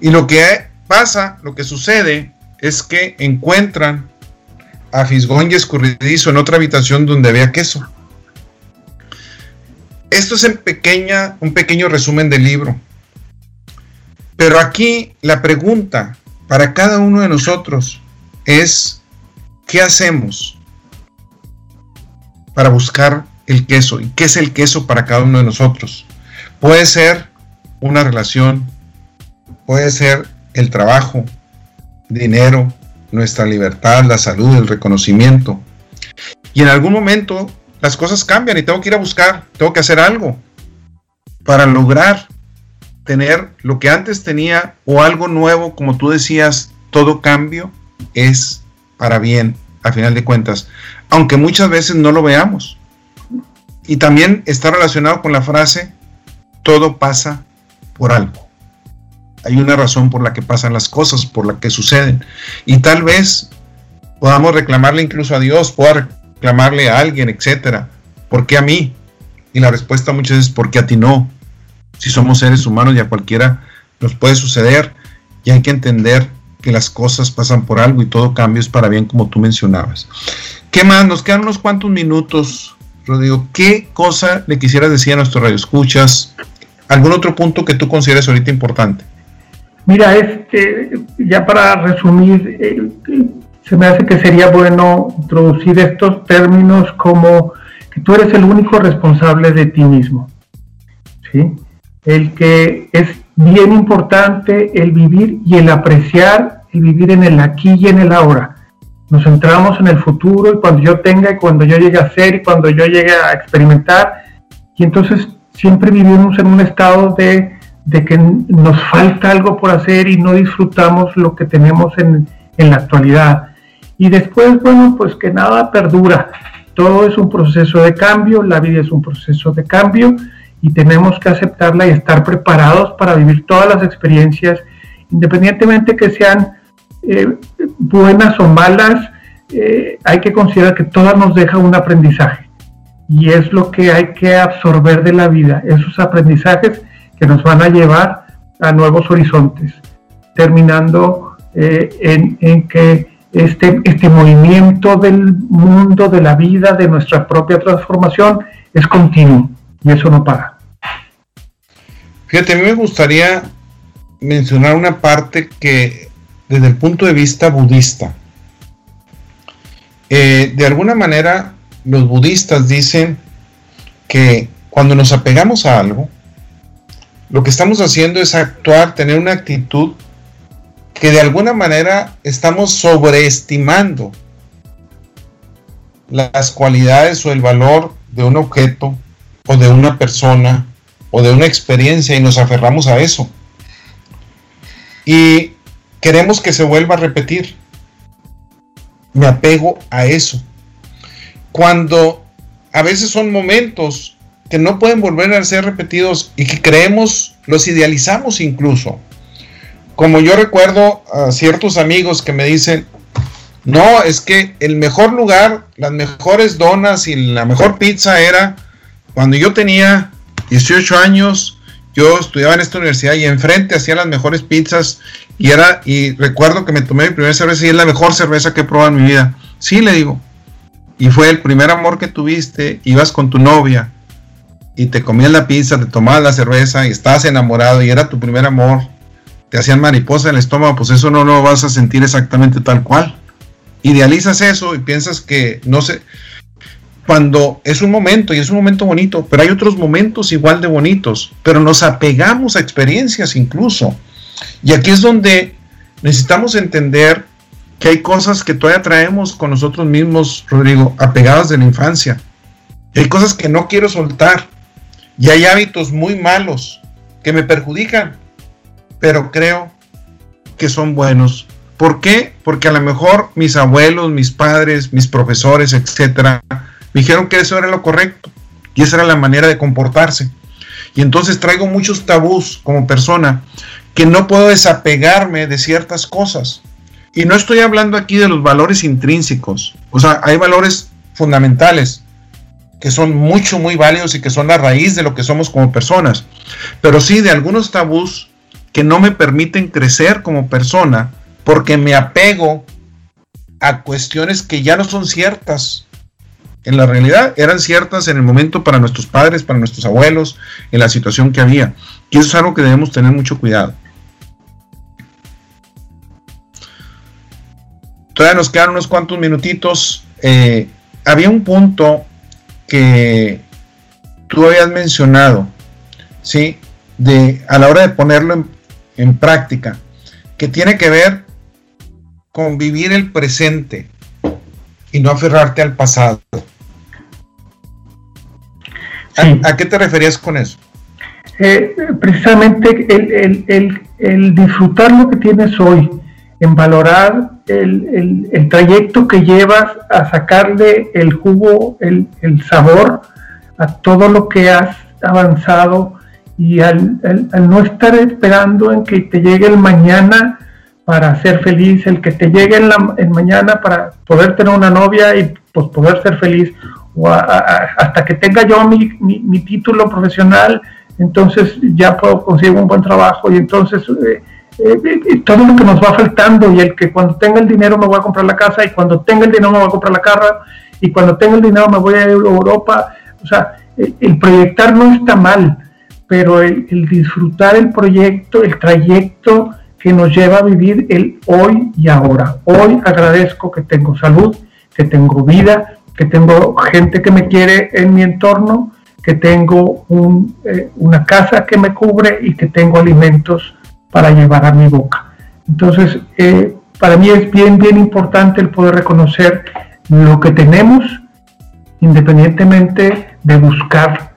Y lo que pasa, lo que sucede es que encuentran a Fisgón y Escurridizo en otra habitación donde había queso. Esto es en pequeña, un pequeño resumen del libro. Pero aquí la pregunta para cada uno de nosotros es, ¿qué hacemos para buscar el queso? ¿Y qué es el queso para cada uno de nosotros? Puede ser una relación, puede ser el trabajo, dinero, nuestra libertad, la salud, el reconocimiento. Y en algún momento las cosas cambian y tengo que ir a buscar, tengo que hacer algo para lograr tener lo que antes tenía o algo nuevo, como tú decías, todo cambio es para bien, a final de cuentas, aunque muchas veces no lo veamos. Y también está relacionado con la frase, todo pasa por algo hay una razón por la que pasan las cosas, por la que suceden. Y tal vez podamos reclamarle incluso a Dios, pueda reclamarle a alguien, etcétera. ¿Por qué a mí? Y la respuesta muchas veces, ¿por qué a ti no? Si somos seres humanos y a cualquiera nos puede suceder y hay que entender que las cosas pasan por algo y todo cambio es para bien como tú mencionabas. ¿Qué más? Nos quedan unos cuantos minutos, Rodrigo. ¿Qué cosa le quisieras decir a nuestros radioescuchas? ¿Algún otro punto que tú consideres ahorita importante? Mira, este, ya para resumir, eh, se me hace que sería bueno introducir estos términos como que tú eres el único responsable de ti mismo. ¿sí? El que es bien importante el vivir y el apreciar, el vivir en el aquí y en el ahora. Nos centramos en el futuro y cuando yo tenga y cuando yo llegue a ser y cuando yo llegue a experimentar. Y entonces siempre vivimos en un estado de, de que nos falta algo por hacer y no disfrutamos lo que tenemos en, en la actualidad. Y después, bueno, pues que nada perdura. Todo es un proceso de cambio, la vida es un proceso de cambio y tenemos que aceptarla y estar preparados para vivir todas las experiencias, independientemente que sean eh, buenas o malas, eh, hay que considerar que todas nos dejan un aprendizaje y es lo que hay que absorber de la vida, esos aprendizajes que nos van a llevar a nuevos horizontes, terminando eh, en, que este, este movimiento del mundo, de la vida, de nuestra propia transformación es continuo y eso no para. Fíjate, a mí me gustaría mencionar una parte que desde el punto de vista budista, eh, de alguna manera los budistas dicen que cuando nos apegamos a algo, lo que estamos haciendo es actuar, tener una actitud que de alguna manera estamos sobreestimando las cualidades o el valor de un objeto o de una persona o de una experiencia y nos aferramos a eso. Y queremos que se vuelva a repetir. Me apego a eso. Cuando a veces son momentos que no pueden volver a ser repetidos y que creemos, los idealizamos incluso como yo recuerdo a ciertos amigos que me dicen, no, es que el mejor lugar, las mejores donas y la mejor pizza era cuando yo tenía 18 años, yo estudiaba en esta universidad y enfrente hacía las mejores pizzas y era, y recuerdo que me tomé mi primera cerveza y es la mejor cerveza que he probado en mi vida. Sí, le digo. Y fue el primer amor que tuviste, ibas con tu novia y te comías la pizza, te tomabas la cerveza y estabas enamorado y era tu primer amor te hacían mariposa en el estómago, pues eso no lo vas a sentir exactamente tal cual. Idealizas eso y piensas que no sé, cuando es un momento y es un momento bonito, pero hay otros momentos igual de bonitos, pero nos apegamos a experiencias incluso. Y aquí es donde necesitamos entender que hay cosas que todavía traemos con nosotros mismos, Rodrigo, apegadas de la infancia. hay cosas que no quiero soltar. Y hay hábitos muy malos que me perjudican pero creo que son buenos. ¿Por qué? Porque a lo mejor mis abuelos, mis padres, mis profesores, etcétera, dijeron que eso era lo correcto y esa era la manera de comportarse. Y entonces traigo muchos tabús como persona que no puedo desapegarme de ciertas cosas. Y no estoy hablando aquí de los valores intrínsecos. O sea, hay valores fundamentales que son mucho, muy válidos y que son la raíz de lo que somos como personas. Pero sí de algunos tabús que no me permiten crecer como persona porque me apego a cuestiones que ya no son ciertas. En la realidad eran ciertas en el momento para nuestros padres, para nuestros abuelos, en la situación que había. Y eso es algo que debemos tener mucho cuidado. Todavía nos quedan unos cuantos minutitos. Eh, había un punto que tú habías mencionado, ¿sí? De, a la hora de ponerlo en, en práctica, que tiene que ver con vivir el presente y no aferrarte al pasado. ¿A, qué te referías con eso? Eh, precisamente el, disfrutar lo que tienes hoy, en valorar el, trayecto que llevas a sacarle el jugo, el, sabor a todo lo que has avanzado y al, no estar esperando en que te llegue el mañana para ser feliz, el que te llegue el, el mañana para poder tener una novia y pues poder ser feliz, o hasta que tenga yo mi, mi, título profesional, entonces ya puedo conseguir un buen trabajo y entonces eh, todo lo que nos va faltando y el que cuando tenga el dinero me voy a comprar la casa y cuando tenga el dinero me voy a comprar la carra y cuando tenga el dinero me voy a Europa, o sea, el proyectar no está mal, pero el, disfrutar el proyecto, el trayecto que nos lleva a vivir el hoy y ahora. Hoy agradezco que tengo salud, que tengo vida, que tengo gente que me quiere en mi entorno, que tengo eh, una casa que me cubre y que tengo alimentos para llevar a mi boca. Entonces, eh, para mí es bien, bien importante el poder reconocer lo que tenemos, independientemente de buscar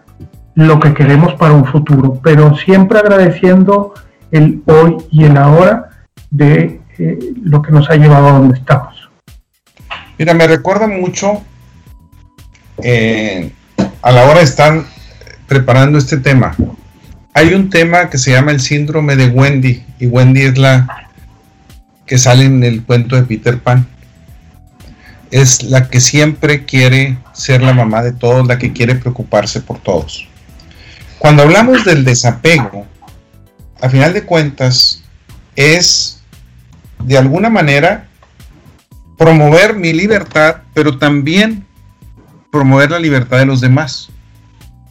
lo que queremos para un futuro, pero siempre agradeciendo el hoy y el ahora de eh, lo que nos ha llevado a donde estamos. Mira, me recuerda mucho eh, a la hora de estar preparando este tema. Hay un tema que se llama el síndrome de Wendy, y Wendy es la que sale en el cuento de Peter Pan. Es la que siempre quiere ser la mamá de todos, la que quiere preocuparse por todos. Cuando hablamos del desapego, a final de cuentas, es de alguna manera promover mi libertad, pero también promover la libertad de los demás.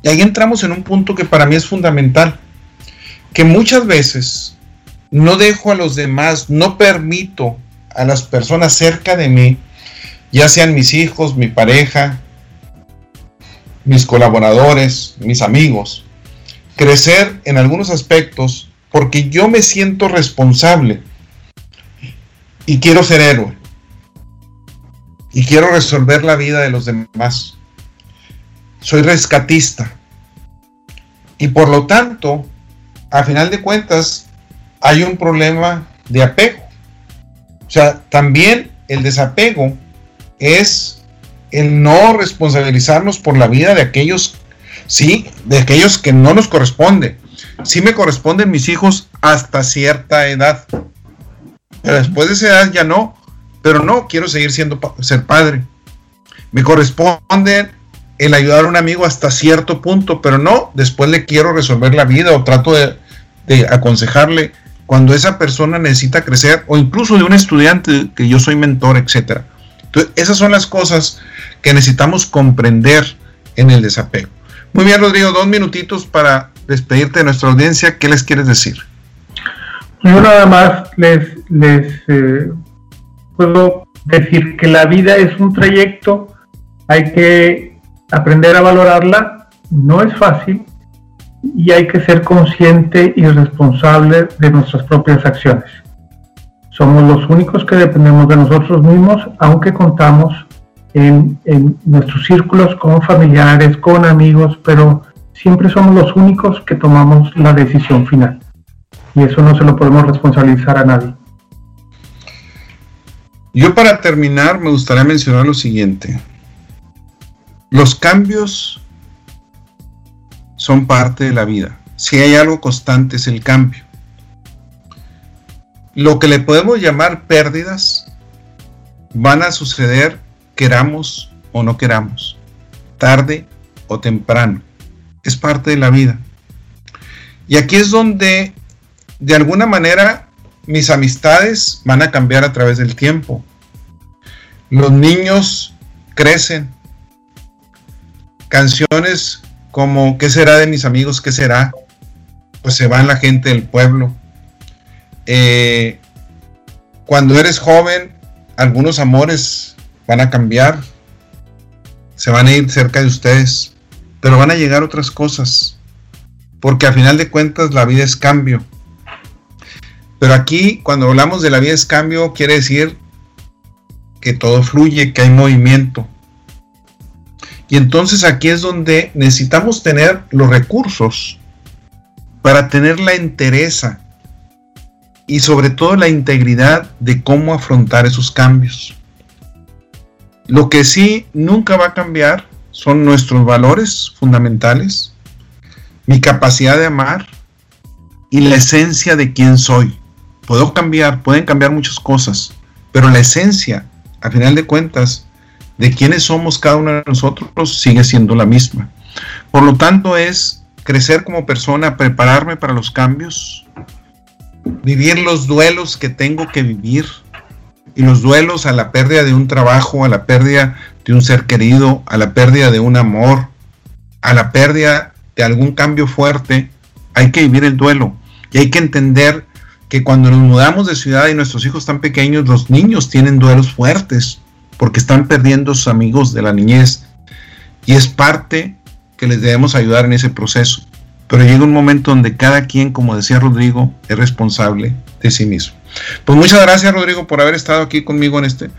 Y ahí entramos en un punto que para mí es fundamental, que muchas veces no dejo a los demás, no permito a las personas cerca de mí, ya sean mis hijos, mi pareja, mis colaboradores, mis amigos, crecer en algunos aspectos porque yo me siento responsable y quiero ser héroe y quiero resolver la vida de los demás. Soy rescatista. Y por lo tanto, a final de cuentas, hay un problema de apego. O sea, también el desapego es el no responsabilizarnos por la vida de aquellos, sí, de aquellos que no nos corresponde. Sí me corresponden mis hijos hasta cierta edad. Pero después de esa edad ya no pero no quiero seguir siendo ser padre. Me corresponde el ayudar a un amigo hasta cierto punto, pero no, después le quiero resolver la vida o trato de, aconsejarle cuando esa persona necesita crecer o incluso de un estudiante que yo soy mentor, etcétera. Entonces, esas son las cosas que necesitamos comprender en el desapego. Muy bien, Rodrigo, dos minutitos para despedirte de nuestra audiencia. ¿Qué les quieres decir? Yo nada más les, les eh, puedo decir que la vida es un trayecto, hay que aprender a valorarla, no es fácil y hay que ser consciente y responsable de nuestras propias acciones. Somos los únicos que dependemos de nosotros mismos, aunque contamos en, nuestros círculos con familiares, con amigos, pero siempre somos los únicos que tomamos la decisión final. Y eso no se lo podemos responsabilizar a nadie. Yo para terminar me gustaría mencionar lo siguiente. Los cambios son parte de la vida. Si hay algo constante es el cambio. Lo que le podemos llamar pérdidas van a suceder queramos o no queramos, tarde o temprano. Es parte de la vida. Y aquí es donde de alguna manera mis amistades van a cambiar a través del tiempo. Los niños crecen. Canciones como ¿Qué será de mis amigos? ¿Qué será? Pues se van la gente del pueblo. Eh, cuando eres joven, algunos amores van a cambiar. Se van a ir cerca de ustedes. Pero van a llegar otras cosas. Porque a final de cuentas la vida es cambio. Pero aquí, cuando hablamos de la vida es cambio, quiere decir que todo fluye, que hay movimiento. Y entonces aquí es donde necesitamos tener los recursos para tener la entereza y sobre todo la integridad de cómo afrontar esos cambios. Lo que sí nunca va a cambiar son nuestros valores fundamentales, mi capacidad de amar y la esencia de quién soy. Puedo cambiar, pueden cambiar muchas cosas, pero la esencia, a final de cuentas, de quiénes somos cada uno de nosotros sigue siendo la misma. Por lo tanto, es crecer como persona, prepararme para los cambios, vivir los duelos que tengo que vivir, y los duelos a la pérdida de un trabajo, a la pérdida de un ser querido, a la pérdida de un amor, a la pérdida de algún cambio fuerte, hay que vivir el duelo. Y hay que entender que cuando nos mudamos de ciudad y nuestros hijos están pequeños, los niños tienen duelos fuertes porque están perdiendo sus amigos de la niñez y es parte que les debemos ayudar en ese proceso. Pero llega un momento donde cada quien, como decía Rodrigo, es responsable de sí mismo. Pues muchas gracias Rodrigo por haber estado aquí conmigo en este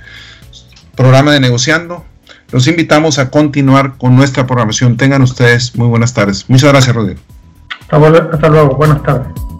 programa de negociando. Los invitamos a continuar con nuestra programación. Tengan ustedes muy buenas tardes. Muchas gracias Rodrigo. Hasta luego, buenas tardes.